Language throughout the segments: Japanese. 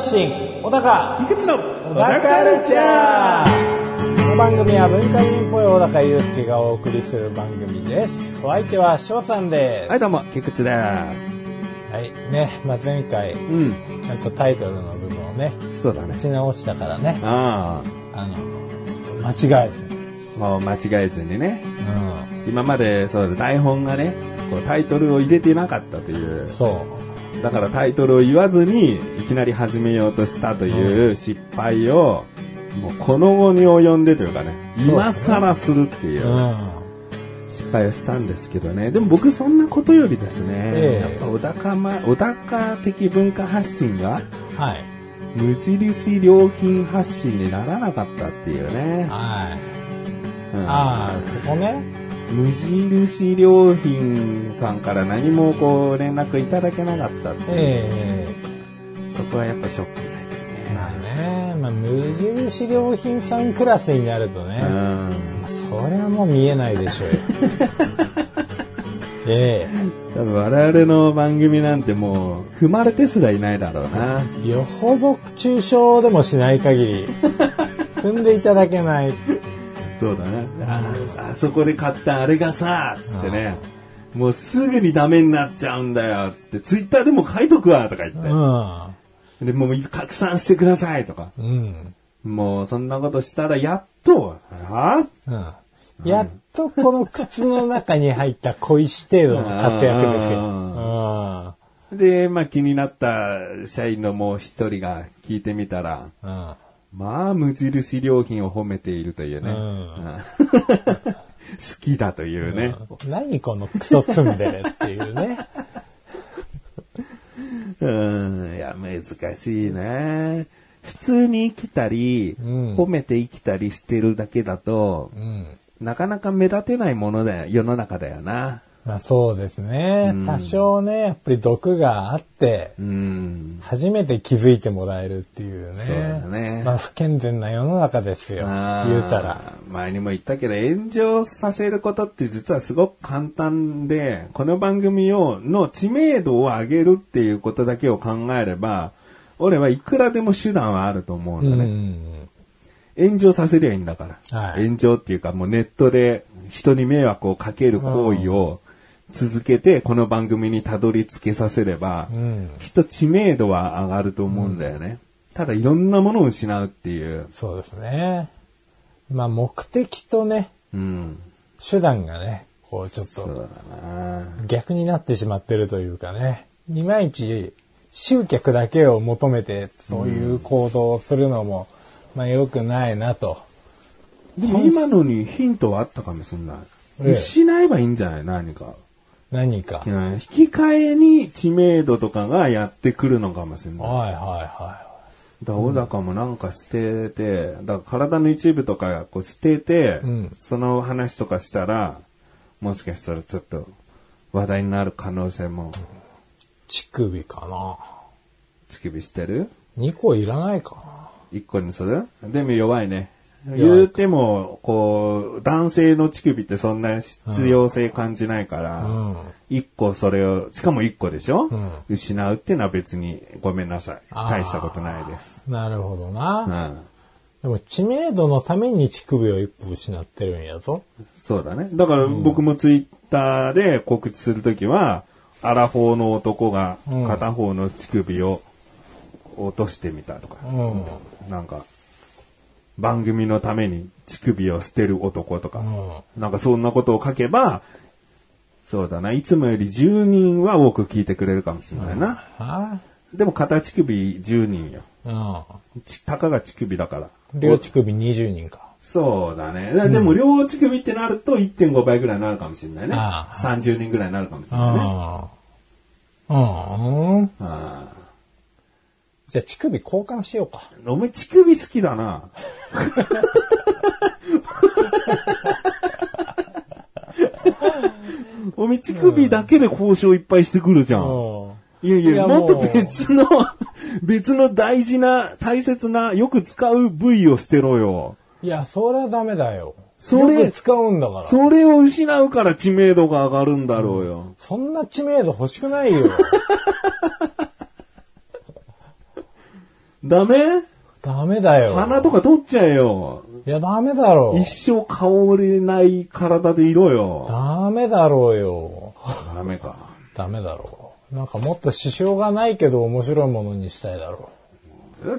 発信。小高。菊池の小高カルチャー。この番組は文化人っぽい小高祐介がお送りする番組です。お相手は翔さんです。はい、どうも、菊池です。はい。ね、まあ、前回うん、ちゃんとタイトルの部分をねそうだね。打。ち直したからね。ああ。の間違えず。もう間違えずにね。う今まで、そうだ、台本がね、こうタイトルを入れてなかったという。ん。そうだからタイトルを言わずに、いきなり始めようとしたという失敗を、もうこの後に及んでというかね、今更するっていううん失敗をしたんですけどね。でも僕そんなことよりですね、ええやっぱ小高ま、小高的文化発信が、はい無印良品発信にならなかったっていうね。はいうんああそこね無印良品さんから何もこう連絡いただけなかったっていうええそこはやっぱショックまあね、まあ、無印良品さんクラスになるとね、だね。まあそれはもう見えないでしょうよ。えうん。多分我々の番組なんてもう踏まれてすらいないだろうな。えよほど抽象でもしない限り、踏んでいただけない。そうだね。ああそこで買ったあれがさ、つってね。もうすぐにダメになっちゃうんだよ、つって、ツイッターでも書いとくわ、とか言って。うで、もう拡散してください、とか。ん。うん。もうそんなことしたらやっと、あうん。やっとこの靴の中に入った小石程度の活躍ですよ。で、まあ気になった社員のもう一人が聞いてみたら、うん。うん。まあ無印良品を褒めているというね。うんうん 好きだというね。何このクソ積んでるっていうね。うん、いや、難しいね。普通に生きたり、うん褒めて生きたりしてるだけだと、うん。なかなか目立てないものだよ、世の中だよな。まあそうですね。多少ね、やっぱり毒があって、うん。初めて気づいてもらえるっていうね。そうだねまあ不健全な世の中ですよ。言うたら。前にも言ったけど、炎上させることって実はすごく簡単で、この番組を、の知名度を上げるっていうことだけを考えれば、俺はいくらでも手段はあると思ううのね。ん。炎上させりゃいいんだから。はい炎上っていうかもうネットで人に迷惑をかける行為を続けてこの番組にたどり着けさせれば、うん。きっと知名度は上がると思うんだよね。ただいろんなものを失うっていう。そうですね。まあ目的とね、うん。手段がね、こうちょっと逆になってしまってるというかね。いまいち集客だけを求めてそういう行動をするのも、まあ良くないなと。でも今のにヒントはあったかもしれない。ええ失えばいいんじゃない？何か。何か。うん引き換えに知名度とかがやってくるのかもしれない。はいはいはだ小高もなんか捨てて、だから体の一部とかこう捨てて、うんその話とかしたら、もしかしたらちょっと話題になる可能性も、い。乳首かな。乳首してる？2個いらないか一個にする？でも弱いね。い言うても、こう、男性の乳首ってそんな必要性感じないから。一個それを、しかも一個でしょ、ん失うっていうのは別にごめんなさい。大したことないです。なるほどうな。ん。でも知名度のために乳首を一歩失ってるんやぞ。そうだね。だから僕もツイッターで告知するときは、アラフォーの男がうん片方の乳首を落としてみたとか、うん。なんか、番組のために乳首を捨てる男とか、うん。なんかそんなことを書けば、そうだな、いつもより10人は多く聞いてくれるかもしれないな。はでも片乳首10人よ。たかが乳首だから。うん。両乳首20人か。そうだね。ででも両乳首ってなると1.5倍ぐらいになるかもしれないね。ああ30人ぐらいになるかもしれないね。ああ。うん。じゃあ乳首交換しようか。お前乳首好きだな。お前乳首だけで交渉いっぱいしてくるじゃん。うん。いやいや、いやもっと別の、別の大事な、大切な、よく使う部位を捨てろよ。いや、それはダメだよ。それよく使うんだから。そそれを失うから知名度が上がるんだろうよ。んな知名度欲しくないよ。ダメ？ダメだよ。鼻とか取っちゃえよ。いや、ダメだろう。一生香れない体でいろよ。ダメだろうよ。ダメか。ダメだろう。なんかもっと支障がないけど面白いものにしたいだろ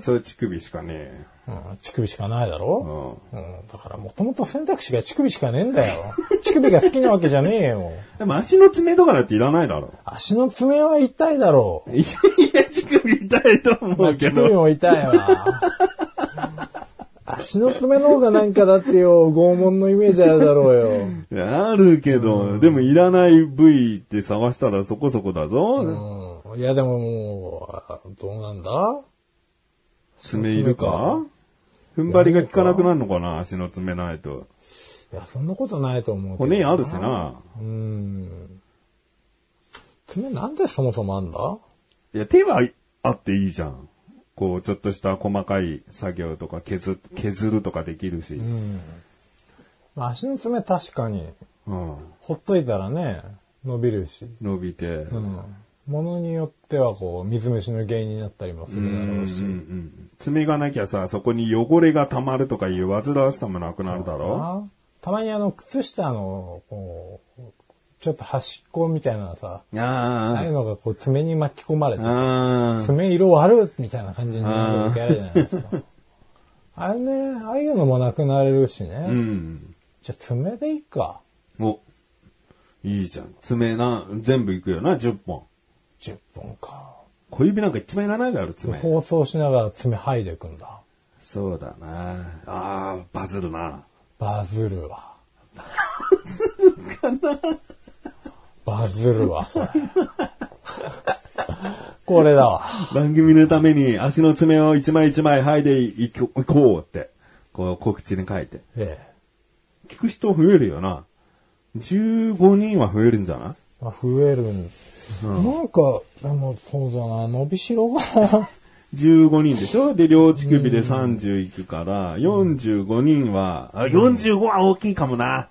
それ乳首しかねう。うん、乳首しかないだえ。ろ？うん。うん、だからもともと選択肢が乳首しかねえんだよ。乳首が好きなわけじゃねえよ。でも足の爪とかだっていらないだろ。足の爪は痛いだろう。いや、乳首痛いと思まあうけ乳首ど。も痛いわ。足の爪の方がなんかだってよ、拷問のイメージあるだろうよ。あるけど、でもいらない部位って探したらそこそこだぞ。うん。いやでももう、どうなんだ？爪いるか？踏ん張りが効かなくなるのかな足の爪ないと。いや、そんなことないと思うけど。骨あるしな。うん。爪なんでそもそもあんだ？いや、手はあっていいじゃん。こう、ちょっとした細かい作業とか削、削るとかできるし。まあ足の爪確かに、うん。ほっといたらね、伸びるし。伸びて。うん。ものによってはこう、水虫の原因になったりもするだろうし。うんうん爪がなきゃさ、そこに汚れが溜まるとかいう煩わしさもなくなるだろあたまにあの、靴下の、こう、ちょっと端っこみたいなさ、ああいうあのがこう爪に巻き込まれて、爪色悪っみたいな感じになる時あるじゃないですか。あれね、ああいうのもなくなれるしね。あ。うん。じゃあ爪でいいか。お。いいじゃん。爪な、全部いくよな、10本。10本か。小指なんか一番いらないだろ、爪。放送しながら爪剥いでいくんだ。そうだな。ああ、バズるな。バズるわ。バズるわ、これ。これだわ。番組のために足の爪を一枚一枚剥いでいこうって、こう告知に書いて。ええ。聞く人増えるよな。15人は増えるんじゃない？まあ、増えるん。なんか、でも、そうだな、伸びしろが。15人でしょ？で、両乳首で30いくから、45人は、あ、45は大きいかもな。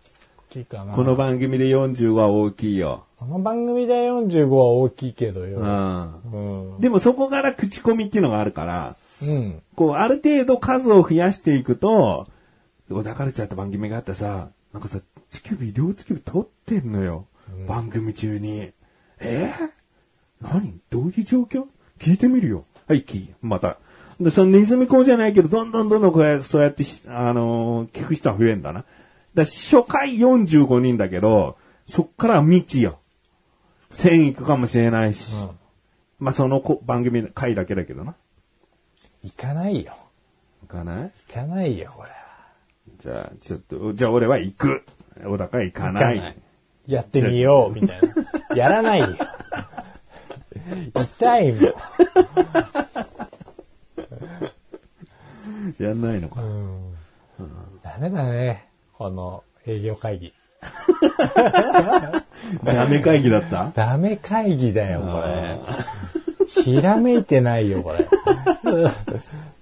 大きいかな。この番組で45は大きいよ。この番組で45は大きいけどよ。うん。うん。でもそこから口コミっていうのがあるから、うん。こう、ある程度数を増やしていくと、抱かれちゃった番組があってさ、なんかさ、乳首、両乳首取ってんのよ。番組中に。え？ー何？どういう状況？聞いてみるよ。はい、聞い。また。で、そのネズミ講じゃないけど、どんどんどんどんこうやって、そうやって、あのー聞く人は増えんだな。だ初回45人だけど、そっからは未知よ。1000いくかもしれないし。うんまあ、そのこ番組の回だけだけどな。行かないよ。いかない？行かないよ、これ。じゃあ、ちょっと、じゃあ俺は行く。小高は行か行ない。かない。やってみよう、みたいな。やらないよ。痛いもん。やんないのか。うん。ダメだね。この営業会議。ダメ会議だった？ダメ会議だよ、これ。ひらめいてないよ、これ。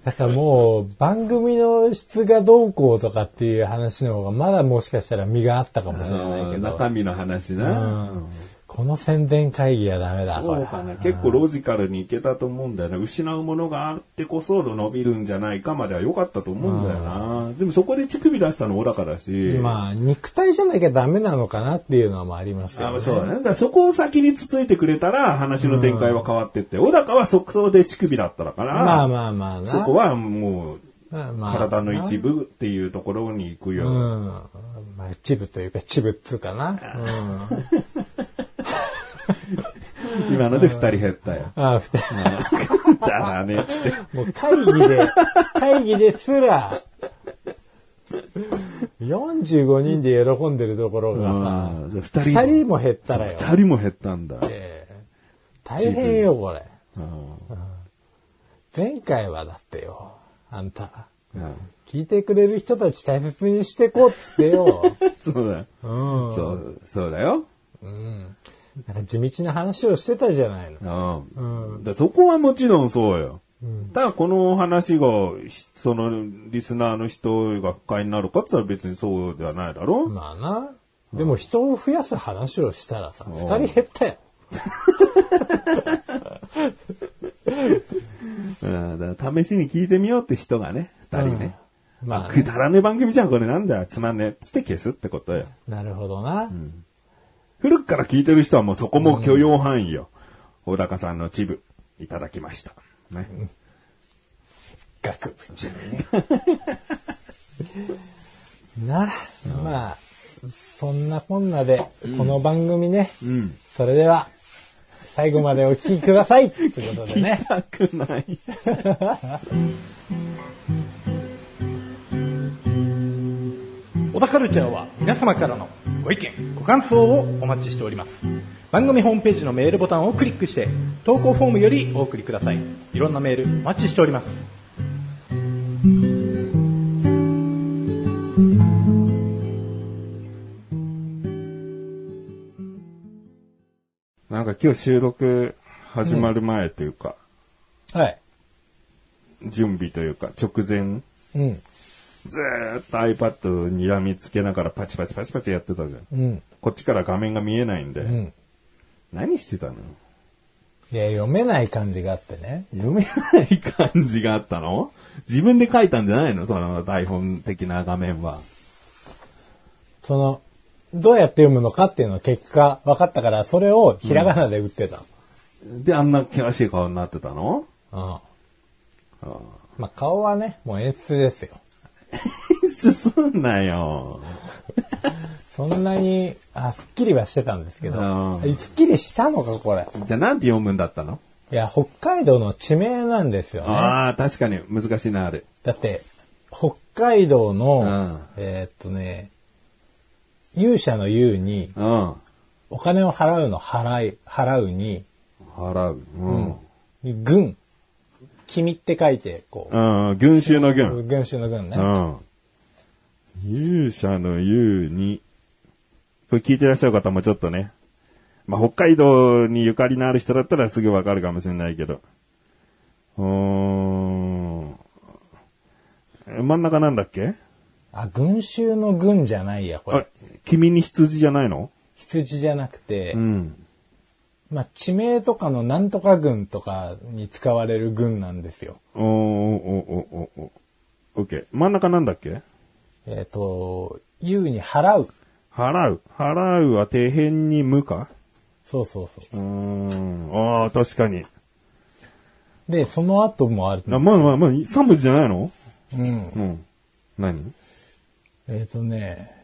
だからもう、番組の質がどうこうとかっていう話の方が、まだもしかしたら身があったかもしれないけど。中身の話な。この宣伝会議はダメだ。そうかね。結構ロジカルにいけたと思うんだよね。失うものがあってこそ伸びるんじゃないかまでは良かったと思うんだよな。でもそこで乳首出したの小高だし。まあ、肉体じゃなきゃダメなのかなっていうのもありますよね。あそうだね。だからそこを先につついてくれたら話の展開は変わってって、小高は即答で乳首だったから、まあまあまあな。そこはもう体の一部っていうところに行くよ。うん。まあ、一部というか、チブっつうかな。うん。今ので二人減ったよ。ああ、二人。だね、つって。もう会議で、会議ですら、45人で喜んでるところがさ、うん二二人人も減ったらよ。二人も減ったんだ。ええ大変よ、これ。うん前回はだってよ、あんた、うん聞いてくれる人たち大切にしてこうっつってよ。そうだよ。うん。そう、そうだよ。うん。なんか地道な話をしてたじゃないの。うん。だそこはもちろんそうよ。ただこの話が、ひそのリスナーの人が不快になるかって言ったら別にそうではないだろう、まあな。でも人を増やす話をしたらさ、二人減ったよ。うん、だから試しに聞いてみようって人がね、二人ね。まあね、くだらねえ番組じゃん、これなんだよ、つまんねえ。つって消すってことよ。なるほどな。古くから聞いてる人はもうそこも許容範囲よ。小高さんのチブ、いただきました。ね。額縁にね。な、まあ、そんなこんなで、この番組ね、うん。それでは、最後までお聞きくださいということでね。たくない。小田カルチャーは皆様からのご意見、ご感想をお待ちしております。番組ホームページのメールボタンをクリックして、投稿フォームよりお送りください。いろんなメールお待ちしております。なんか今日収録始まる前というか、はい。準備というか、直前、うん。ずーっと iPad にらみつけながらパチパチパチパチやってたじゃん。うん。こっちから画面が見えないんで、うん。何してたの？いや、読めない感じがあってね。読めない感じがあったの？自分で書いたんじゃないの？その台本的な画面は。その、どうやって読むのかっていうのを結果分かったから、それをひらがなで打ってた。で、あんな険しい顔になってたの？うん。まあ、顔はね、もう演出ですよ。進んなよ。そんなに、あ、すっきりはしてたんですけどう、すっきりしたのか、これ。じゃあなんて読むんだったの？いや、北海道の地名なんですよね。ああ、確かに難しいな、あれ。だって、北海道の、うんえーっとね、勇者の勇に、うん。お金を払うの払い、払うに、払う。うん。軍。君って書いて、こうん、群衆のう、群。群衆の軍ね。うん。勇者の勇に、これ聞いてらっしゃる方もちょっとね、まあ、北海道にゆかりのある人だったらすぐわかるかもしれないけど。うーん。え真ん中なんだっけ？あ、群衆の軍じゃないや、こあれ。、君に羊じゃないの？羊じゃなくて、うん。まあ、地名とかのなんとか軍とかに使われる軍なんですよ。おーおーおーおーおーオッケー。真ん中なんだっけ？えっ、と、勇に払う。払う。払うは底辺に無か？そうそうそうーん。ああ、確かに。う。で、その後もある。あまあまあまあ、3文字じゃないの？うん。うん。何？えっ、とね、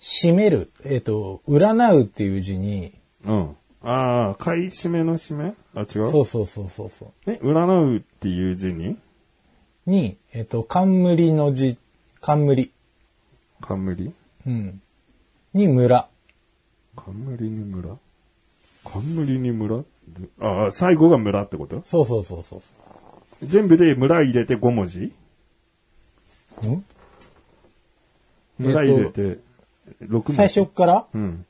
締める。えっ、と、占うっていう字に、うん。ああ、買い占めの締め？あ、違う？そうそうそうそうそう。え、占うっていう字に？に、えっ、と、冠の字、冠。冠？うん。に村。冠に村？冠に村？ああ、最後が村ってこと？そうそうそうそうそ全部で村入れて5文字？う。ん？村入れて6文字？最初から？うん。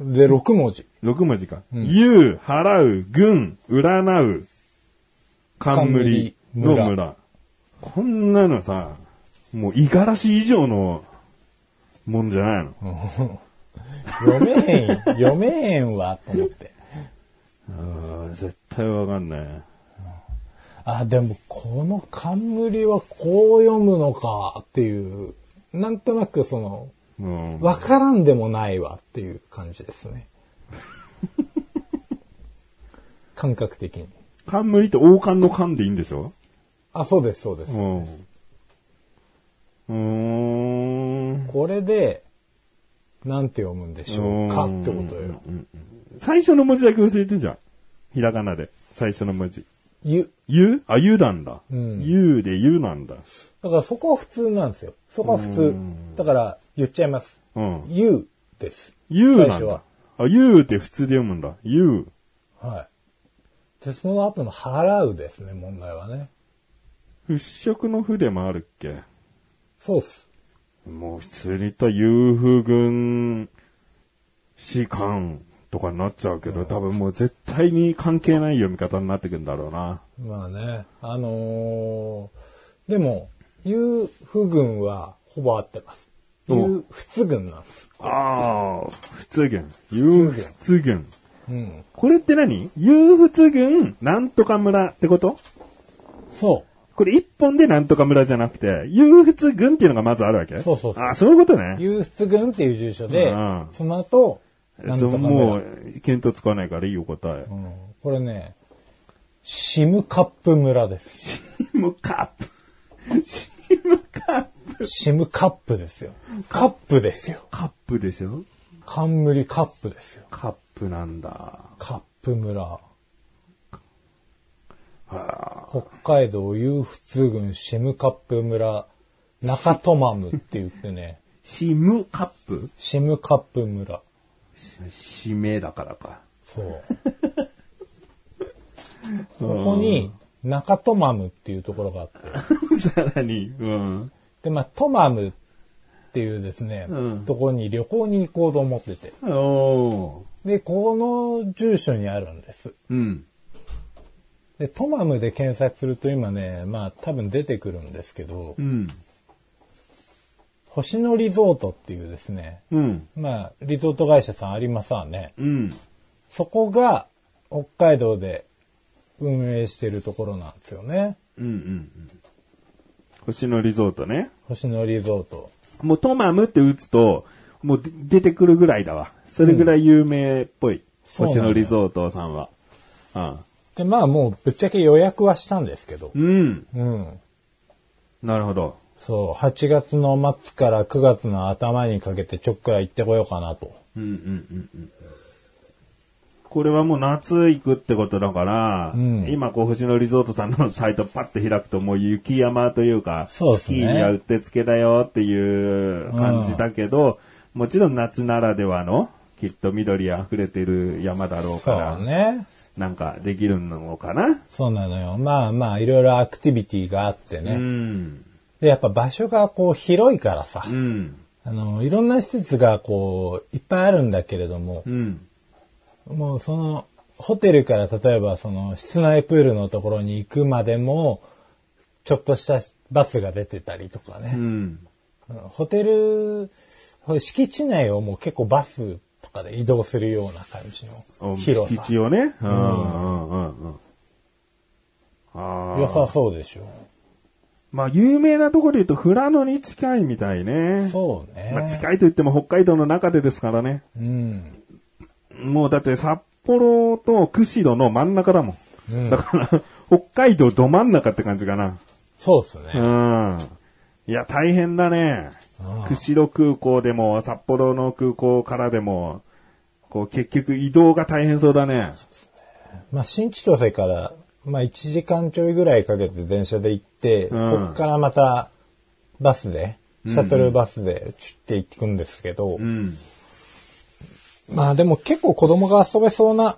で、6文字。6文字か。言う、払う、軍、占う、冠の冠村。こんなのさ、もう、五十嵐以上のもんじゃないの。読めへん、読めへんわ、と思って。ああ、絶対わかんない。あ、でも、この冠はこう読むのかっていう、なんとなくその、うん。わからんでもないわっていう感じですね。感覚的に。冠って王冠の冠でいいんでしょ？あ、そうです、そうです。うん。うーん。これで、なんて読むんでしょうかってことよ。最初の文字だけ教えてじゃん。ひらがなで。最初の文字。ゆ。ゆ？あ、ゆなんだ。うんゆでゆなんだ。だからそこは普通なんですよ。そこは普通。だから言っちゃいます。うん。ゆです。ゆなんだ最初は。あ、ゆって普通で読むんだ。ゆはい。で、その後の払うですね、問題はね。払拭の筆もあるっけ？そうっす。もう普通に言った遊夫軍士官とかになっちゃうけど、多分もう絶対に関係ない読み方になってくんだろうな。まあね、あのーでも、遊不軍はほぼ合ってます。お遊仏軍なんです。ああ、仏軍。遊仏軍。うん。これって何？遊仏軍、なんとか村ってこと？そこれ一本でなんとか村じゃなくて、遊仏軍っていうのがまずあるわけ？そうそうそうあそういうことう。ね。遊仏軍っていう住所でうん、その後、なんとか村もう、見当つかないからいいよ答え。うんこれね、シムカップ村です。シムカップ。シムカップ。シムカップですよ。カップですよ。カップでしょ冠カップですよ。カップなんだ。カップ村。は北海道遊仏郡シムカップ村中トマムって言ってね、シムカップ？シムカップ村。しめだからか。そう。ここに中トマムっていうところがあって、さらに、うん。で、まあ、トマムっていうですね、うんところに旅行に行こうと思ってて。で、この住所にあるんです。うん。で、トマムで検索すると今ね、まあ多分出てくるんですけどう、ん。星野リゾートっていうですね、うん。まあリゾート会社さんありますわね。うん。そこが北海道で運営してるところなんですよね。うん。うん。星野リゾートね。星野リゾート。もうトマムって打つと、もうで出てくるぐらいだわ。それぐらい有名っぽい。そうなんだ星野リゾートさんは。で、まあもうぶっちゃけ予約はしたんですけど、うん。うん。うん。なるほど。そう、8月の末から9月の頭にかけてちょっくら行ってこようかなと。うんうんうんうん。これはもう夏行くってことだから、うん今こう星野リゾートさんのサイトパッと開くともう雪山というか、そうですねスキーにはうってつけだよっていう感じだけど、もちろん夏ならではのきっと緑溢れてる山だろうそから、うね。なんかできるのかな、そうなのよ。まあまあ、いろいろアクティビティがあってね。うん。で、やっぱ場所がこう広いからさ、うん。あの、いろんな施設がこう、いっぱいあるんだけれどもう、ん。もうその、ホテルから例えばその室内プールのところに行くまでも、ちょっとしたバスが出てたりとかね。うん。ホテル、敷地内をもう結構バスとかで移動するような感じの広さ。一応ね。うんうんうんうん。ああ。良さそうでしょ。まあ、有名なところで言うと、富良野に近いみたいね。そうね。まあ、近いと言っても北海道の中でですからね。うん。もうだって札幌と釧路の真ん中だもん。うんだから、北海道ど真ん中って感じかな。そうですうね。ん。いや、大変だね。うん釧路空港でも、札幌の空港からでも、こう、結局移動が大変そうだね。まあ、新千歳から、まあ、1時間ちょいぐらいかけて電車で行って、うんそっからまたバスで、シャトルバスでチュって行ってくんですけど、うん。まあでも結構子供が遊べそうな、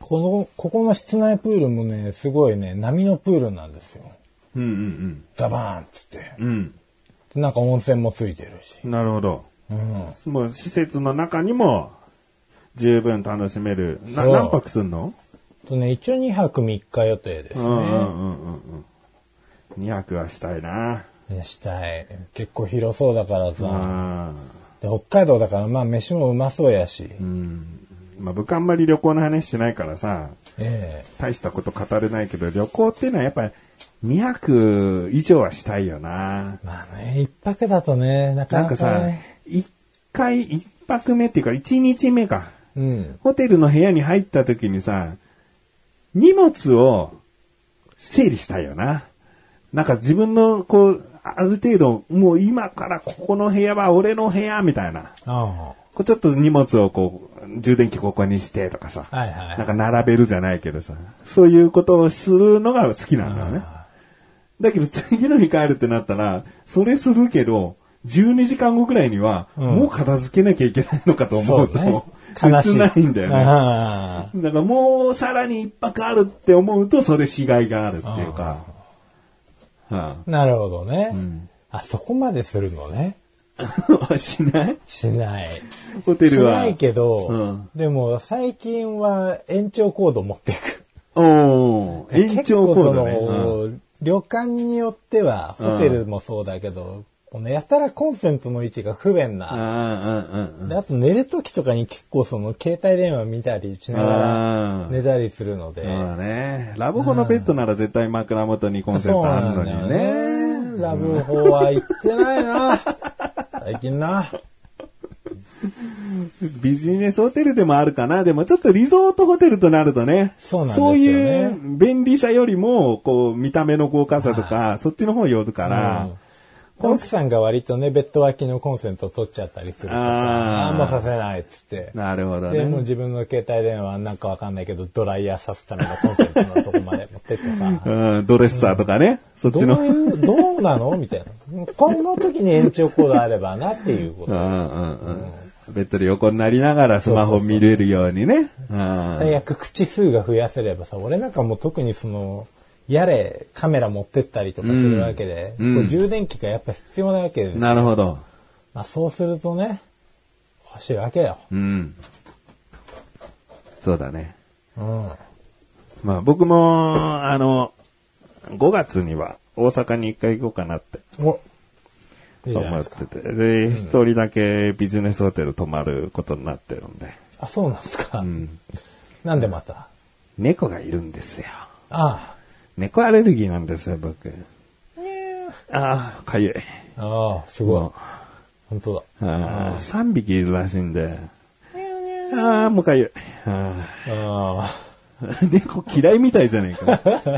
この、ここの室内プールもね、すごいね、波のプールなんですよ。うんうんザバーンっつって。うん。でなんか温泉もついてるし。うん。なるほど。うん。もう施設の中にも十分楽しめる。な何泊すんの？とね、一応2泊3日予定ですね。うんうんうんうんうん。2泊はしたいな。ねしたい。結構広そうだからうさ。ん。で北海道だからまあ飯もうまそうやし。うん。まあ僕あんまり旅行の話しないからさ、え大したこと語れないけど、旅行っていうのはやっぱり2泊以上はしたいよな。えまあね、一泊だとね、なかなんなか、かさね。、一回、一泊目っていうか一日目か。うん。ホテルの部屋に入った時にさ、荷物を整理したいよな。なんか自分の、こう、ある程度、もう今からここの部屋は俺の部屋みたいな。あこうちょっと荷物をこう、充電器ここにしてとかさ。あ。はいはい。なんか並べるじゃないけどさ。そういうことをするのが好きなんだよね。だけど次の日帰るってなったら、それするけど、12時間後くらいには、んもう片付けなきゃいけないのかと思うと、そう切ないんだよね。あだからもうさらに一泊あるって思うと、それしがいがあるっていうか。はあなるほどね、んあ、そこまでするのね。しない？しない。ホテルは。しないけど、うんでも最近は延長コード持っていく。おー 延長コードね。結構その、旅館によっては、ホテルもそうだけど、このやたらコンセントの位置が不便うんな。ああ、うんうんであと寝るときとかに結構その携帯電話見たりしながあらー寝たりするので。そうだね。ラブホのベッドなら絶対枕元にコンセントあるのなんだよにね。ね。ラブホは行ってないな。最近な。ビジネスホテルでもあるかな。でもちょっとリゾートホテルとなるとね。そうなんですよねいう便利さよりも、こう、見た目の豪華さとか、そっちの方寄るから。奥さんが割とね、ベッド脇のコンセント取っちゃったりするとあーさ、あんまさせないっつって。なるほどで、もうね。自分の携帯電話なんかわかんないけど、ドライヤーさすためのコンセントのとこまで持ってってさ。うん、ドレッサーとかね。そっどうちの。いう、どうなの？みたいな。この時に延長コードあればなっていうこと。うんうんうん。ベッドで横になりながらスマホ見れるようにね。うん最悪口数が増やせればさ、俺なんかもう特にその、やれカメラ持ってったりとかするわけで、うん充電器がやっぱ必要なわけですよ。なるほど。まあ、そうするとね、欲しいわけよ。うん。そうだね。うん。まあ僕も、あの、5月には大阪に一回行こうかなっておいい思っ。てて。で、一人だけビジネスホテル泊まることになってるんで。あ、そうなんですか。うん。なんでまた？猫がいるんですよ。あ猫アレルギーなんですよ、僕。ああ、かゆい。あ、ああ、すごいも。本当だ。ああ、3匹いるらしいんで。ああ、もうかゆい。あああ 猫嫌いみたいじゃないか。あ。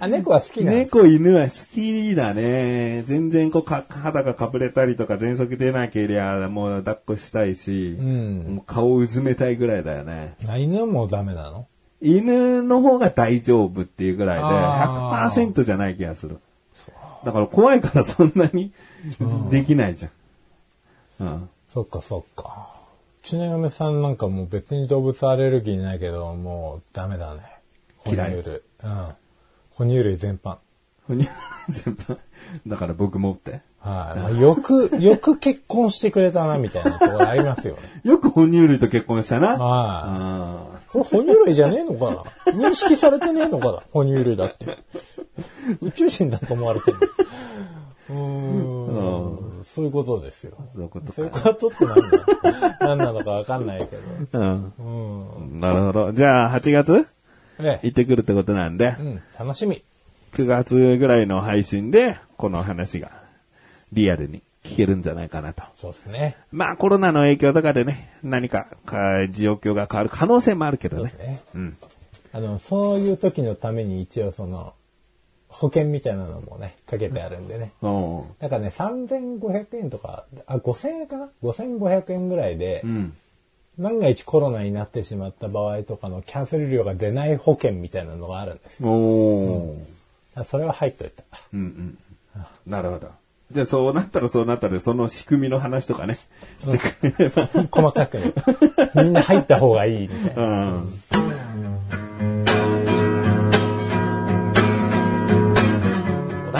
あ、猫は好きなんです猫、犬は好きだね。全然こうか、肌がかぶれたりとか、喘息出なけりゃ、もう抱っこしたいし、うんもう顔をうずめたいぐらいだよね。あ犬もダメなの？犬の方が大丈夫っていうぐらいで、あー100%じゃない気がする。だから怖いからそんなにできないじゃん。うん。そっかそっか。うちの嫁さんなんかもう別に動物アレルギーないけど、もうダメだね。哺嫌い乳類。うん。哺乳類全般。ほに全部 だから僕もって？はい。まあ、よく、よく結婚してくれたな、みたいなところありますよね。よく哺乳類と結婚したな。はい。あそれ哺乳類じゃねえのかな？認識されてねえのかな？哺乳類だって。宇宙人だと思われてる。うーん。そういうことですよ。そういうことかそういうことって何だ？何なのかわかんないけど。ーううん。ん。なるほど。じゃあ、8月？ええ。行ってくるってことなんでう、ん。楽しみ。9月ぐらいの配信で、この話がリアルに聞けるんじゃないかなと。そうですね。まあ、コロナの影響とかでね、何かか状況が変わる可能性もあるけどねそうです。ね。うん。あの、そういう時のために一応その、保険みたいなのもね、かけてあるんでね。おうだからね、3500円とか、あ、5000円かな ?5500 円ぐらいでう、ん。万が一コロナになってしまった場合とかのキャンセル料が出ない保険みたいなのがあるんですよ。おーあそれは入っといた。うんうん。なるほど。じゃあそうなったらそうなったらその仕組みの話とかね、してくれれば。細かくね。みんな入った方がいいみたいな。うん。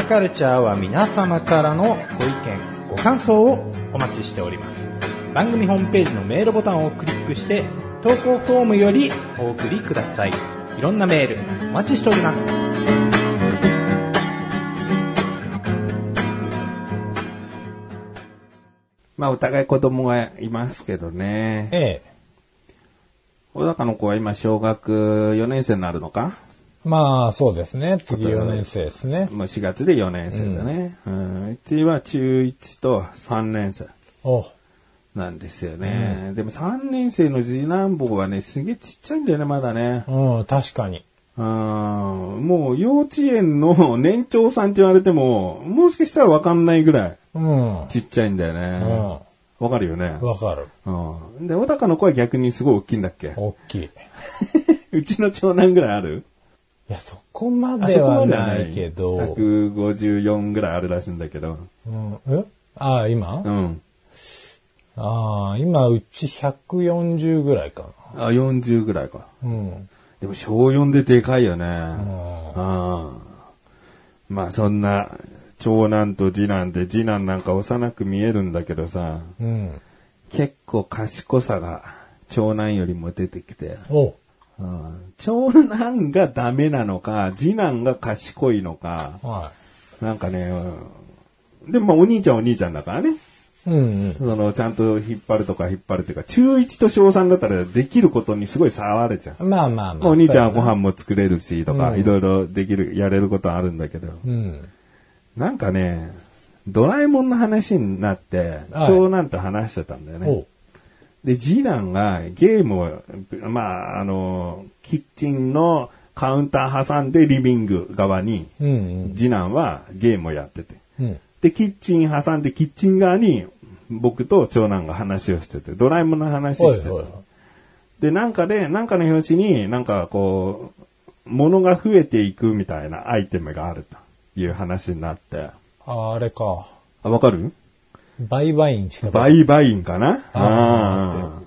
カルチャーは皆様からのご意見、ご感想をお待ちしております。番組ホームページのメールボタンをクリックして、投稿フォームよりお送りください。いろんなメールお待ちしております。まあお互い子供がいますけどね。ええ。小高の子は今小学4年生になるのか？まあ、そうですね。次4年生ですね。もう4月で4年生だね。うん。うちは中1と3年生おなんですよね。でも3年生の次男坊はね、すげえちっちゃいんだよね、まだね。うん、確かに。うん。もう幼稚園の年長さんって言われても、もしかしたらわかんないぐらいうん。ちっちゃいんだよね。わかるよね。わかる。うん。で、小高の子は逆にすごい大きいんだっけ？大きい。うちの長男ぐらいある？いや、そこまではないけど。154ぐらいあるらしいんだけど。うん、え？ああ、今、うん。ああ、今、うち140ぐらいかあ、40ぐらいか。な。うん。でも小4ででかいよね。んうん。まあそんな長男と次男で次男なんか幼く見えるんだけどさ、うん。結構賢さが長男よりも出てきて、おううん長男がダメなのか、次男が賢いのか、はなんかね、うんでもまあお兄ちゃんはお兄ちゃんだからね、い。うんうん。そのちゃんと引っ張るとか引っ張るっていうか、中1と小3だったらできることにすごい差はあるじゃん。まあまあまあ。お兄ちゃんはご飯も作れるしとか、うんいろいろできる、やれることはあるんだけど、なうん。なんかね、ドラえもんの話になって、はい長男と話してたんだよね。で、次男がゲームを、まあ、あの、キッチンのカウンター挟んでリビング側に、うんうん。次男はゲームをやってて。うん。で、キッチン挟んでキッチン側に僕と長男が話をしてて、ドラえもんの話してて。おいおい。で、なんかで、なんかの表紙になんかこう、物が増えていくみたいなアイテムがあるという話になって。ああれか。あ、わかる？売買員しかバイバインかな？あ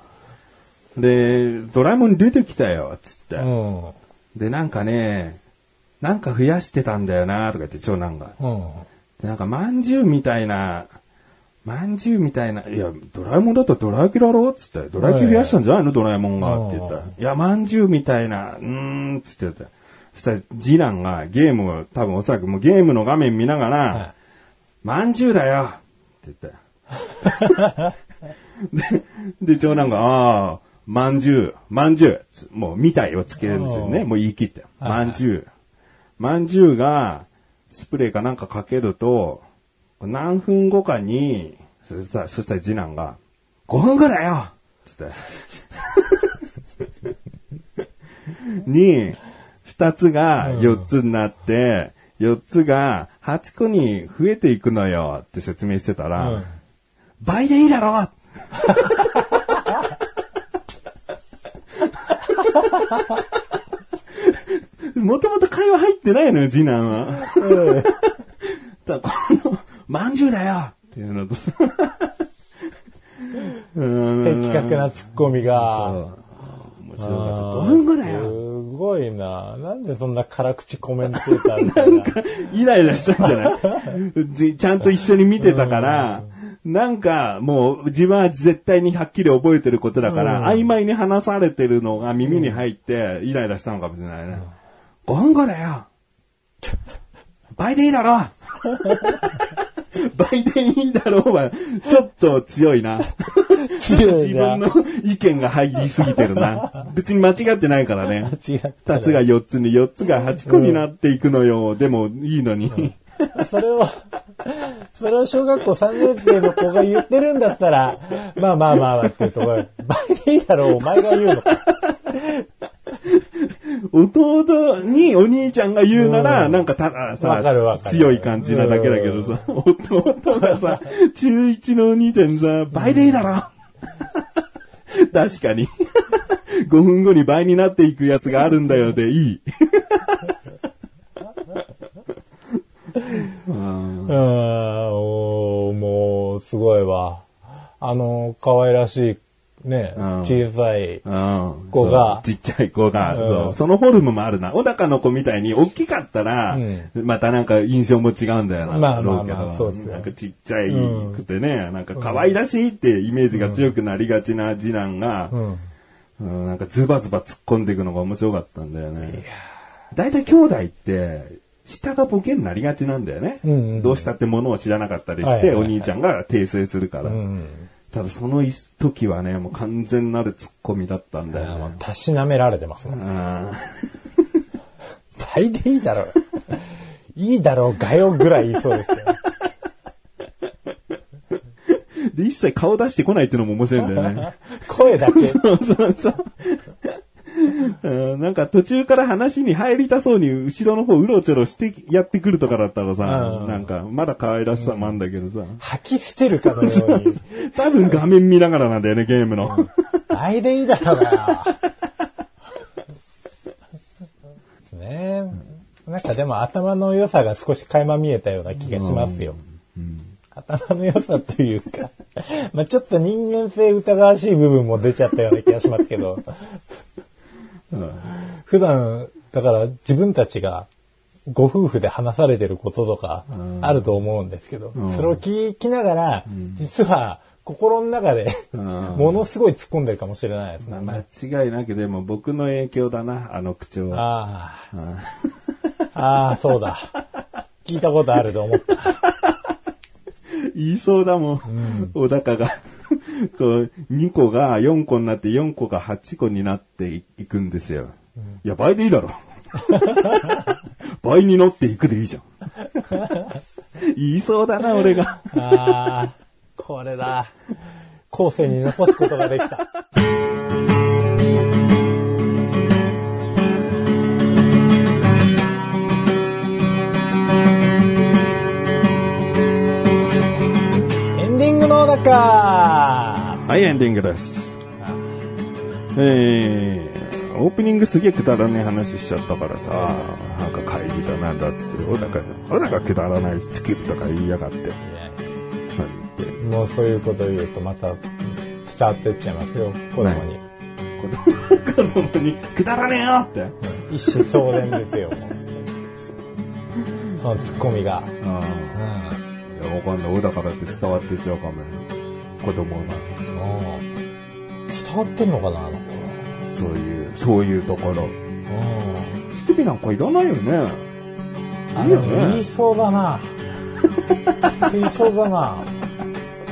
うんで、ドラえもん出てきたよ、つって。うん。で、なんかね、なんか増やしてたんだよな、とか言って長男が。うん。でなんか、まんじゅうみたいな、まんじゅうみたいな、いや、ドラえもんだったらドラ焼きだろつって、ドラ焼き増やしたんじゃないの？ドラえもんが。って言ったら。いや、まんじゅうみたいな、うーん、つって言った。そしたら、次男がゲームを、多分おそらくもうゲームの画面見ながら、はいまんじゅうだよって言った。で、で、長男が、ああ、まんじゅう、まんじゅう、つもう、みたいをつけるんですよね。うんもう言い切って。まんじゅう。まんじゅうが、スプレーかなんかかけると、何分後かに、そしたら、そしたら次男が、5分後だよつって。に、二つが四つになって、四つが八個に増えていくのよって説明してたら、うん倍でいいだろ もともと会話入ってないのよ、次男は。だからこの、まんじゅうだよっていうのと、うーん的確なツッコミが。そう。面白かった。あー5分後だよ。すごいな。なんでそんな辛口コメンテーターみたいな。イライラしたんじゃない？じ ちゃんと一緒に見てたから、なんかもう自分は絶対にはっきり覚えてることだから、うん曖昧に話されてるのが耳に入ってイライラしたのかもしれないね。5分後だよ倍でいいだろ倍でいいだろうは、ちょっと強いな。強い自分な。の意見が入りすぎてるな。別に間違ってないからね。違った二つが四つに、四つが八個になっていくのよ。でもいいのに。それを、それを小学校3年生の子が言ってるんだったら、まあまあまあまあって、そこ、倍でいいだろう、お前が言うのか。弟にお兄ちゃんが言うなら、なんかたださ強い感じなだけだけどさ、弟がさ、中一のお兄ちゃんにさ、倍でいいだろ確かに。5分後に倍になっていくやつがあるんだよでいい。うんもう、すごいわ。あの、可愛らしい、ね、うん小さい、うん子がちっちゃい子が、うんそう。そのフォルムもあるな。小高の子みたいに大きかったら、うまたなんか印象も違うんだよな。まあまあまあそうですよなんかちっちゃいくてね、なんか可愛らしいってイメージが強くなりがちな次男が、うん。うんなんかズバズバ突っ込んでいくのが面白かったんだよね。大体兄弟って、下がボケになりがちなんだよね。うんうんどうしたってものを知らなかったりして、お兄ちゃんが訂正するから。うん。ただその時はね、もう完全なる突っ込みだったんだよね。たしなめられてますね。あ倍でいいだろう。いいだろうがよぐらい言いそうですけど。ーで、一切顔出してこないっていうのも面白いんだよね。声だけ。そうそうそう。うんなんか途中から話に入りたそうに後ろの方うろちょろしてやってくるとかだったらさ、うんなんかまだ可愛らしさもあんだけどさ、吐き捨てるかのように。多分画面見ながらなんだよね、ゲームの。倍でいいだろうがよ。ねえ。なんかでも頭の良さが少し垣間見えたような気がしますよ。頭の良さというか、まあちょっと人間性疑わしい部分も出ちゃったような気がしますけど、うん普段、だから自分たちがご夫婦で話されてることとかあると思うんですけど、それを聞きながら、実は心の中で、ものすごい突っ込んでるかもしれないですね。間違いなくでも僕の影響だな、あの口調は。あ あ。ああ、そうだ。聞いたことあると思った。言いそうだもん。小高が。こう、2個が4個になって4個が8個になっていくんですよ。いや、倍でいいだろ。倍に乗っていくでいいじゃん。言いそうだな、俺が。ああ、これだ。後世に残すことができた。かはい、エンディングです。えー、オープニングすげえくだらねえ話しちゃったからさ、なんか会議だなんだっつって、小高、小高くだらないチキッとか言いやがって。なんてもうそういうことを言うとまた伝わってっちゃいますよ、子供に。子供子供に、くだらねえよって。一子相伝ですよ。もうそのツッコミが。ああ。いや、わかんない。小高だって伝わってっちゃうかもよ。子供が。うん伝わってんのかなあの子そういう、そういうところ。うん乳首なんかいらないよね。あいいよね。の言いそうだな。言 いそうだな。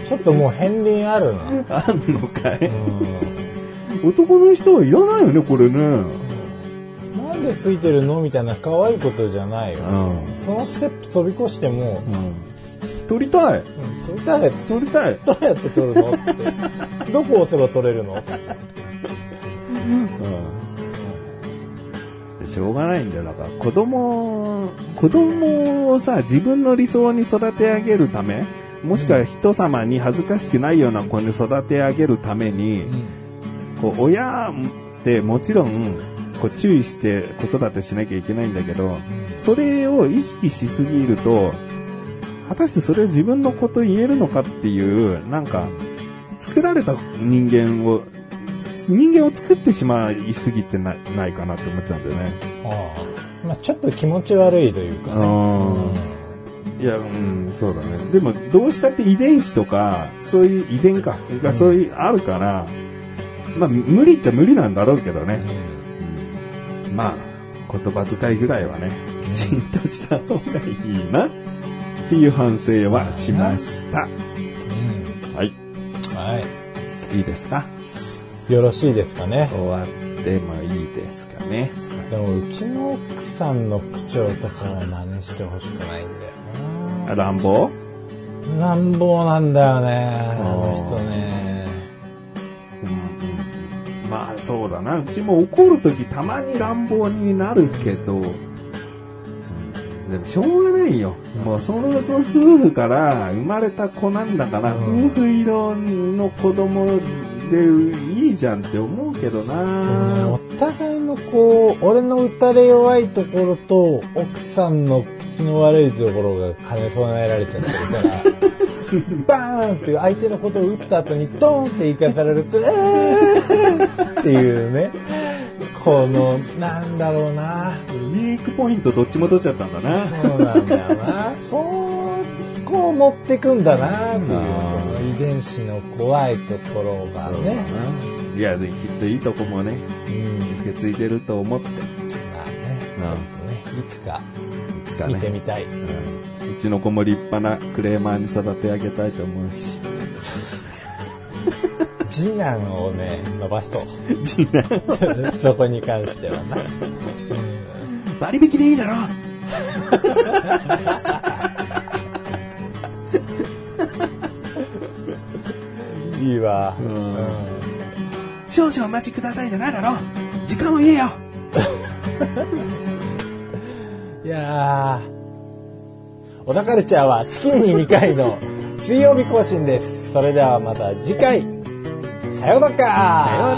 ちょっともう片鱗あるな。あんのかい？うん男の人はいらないよね、これね。なんでついてるの？みたいな可愛いことじゃないよ。うん。そのステップ飛び越しても、撮りたい。うん撮りたい。撮りたい。どうやって撮るの？って。どこ押せば撮れるの？でしょうがないんだよ。だから子供、子供をさ、自分の理想に育て上げるため、もしくは人様に恥ずかしくないような子に育て上げるために、こう親ってもちろんこう注意して子育てしなきゃいけないんだけど、それを意識しすぎると、果たしてそれを自分のこと言えるのかっていう、なんか、作られた人間を、人間を作ってしまいすぎてなないかなって思っちゃうんだよね。ああまあちょっと気持ち悪いというかね。いや、うん、そうだね。でも、どうしたって遺伝子とか、そういう遺伝か、がそういう、あるから、まあ、無理っちゃ無理なんだろうけどね。うんまあ、言葉遣いぐらいはね、きちんとした方がいいな、っていう反省はしました。うんはい。はいいですか？い。よろしいですかね。終わってもいいですかね？でもうちの奥さんの口調とかは真似してほしくないんだよ乱暴？な。乱暴なんだよね、あの人ね。まあそうだな。うちも怒るときたまに乱暴になるけど、でもしょうがないよ。もうそのその夫婦から生まれた子なんだから、うん夫婦色の子供でいいじゃんって思うけどなお。互いのこう、俺の打たれ弱いところと、奥さんの口の悪いところが兼ね備えられちゃってるから、バーンって相手のことを打った後にドーンって言い返されると、えーっていうね、この、なんだろうな。ウィークポイントどっちも取っちゃったんだな。そうなんだよな。そう、こう持ってくんだなっていう、この遺伝子の怖いところがね。いや、できっといいとこもね、うん。受け継いでると思って。まあね、ちょっとね、いつかいつかね。見てみたい。うんうちの子も立派なクレーマーに育て上げたいと思うし。次男をね、伸ばしと。次男そこに関してはな。割引でいいだろいいわ。少々お待ちくださいじゃないだろ時間を言えよいやー、小田カルチャーは月に2回の水曜日更新です。それではまた次回、さようならさよう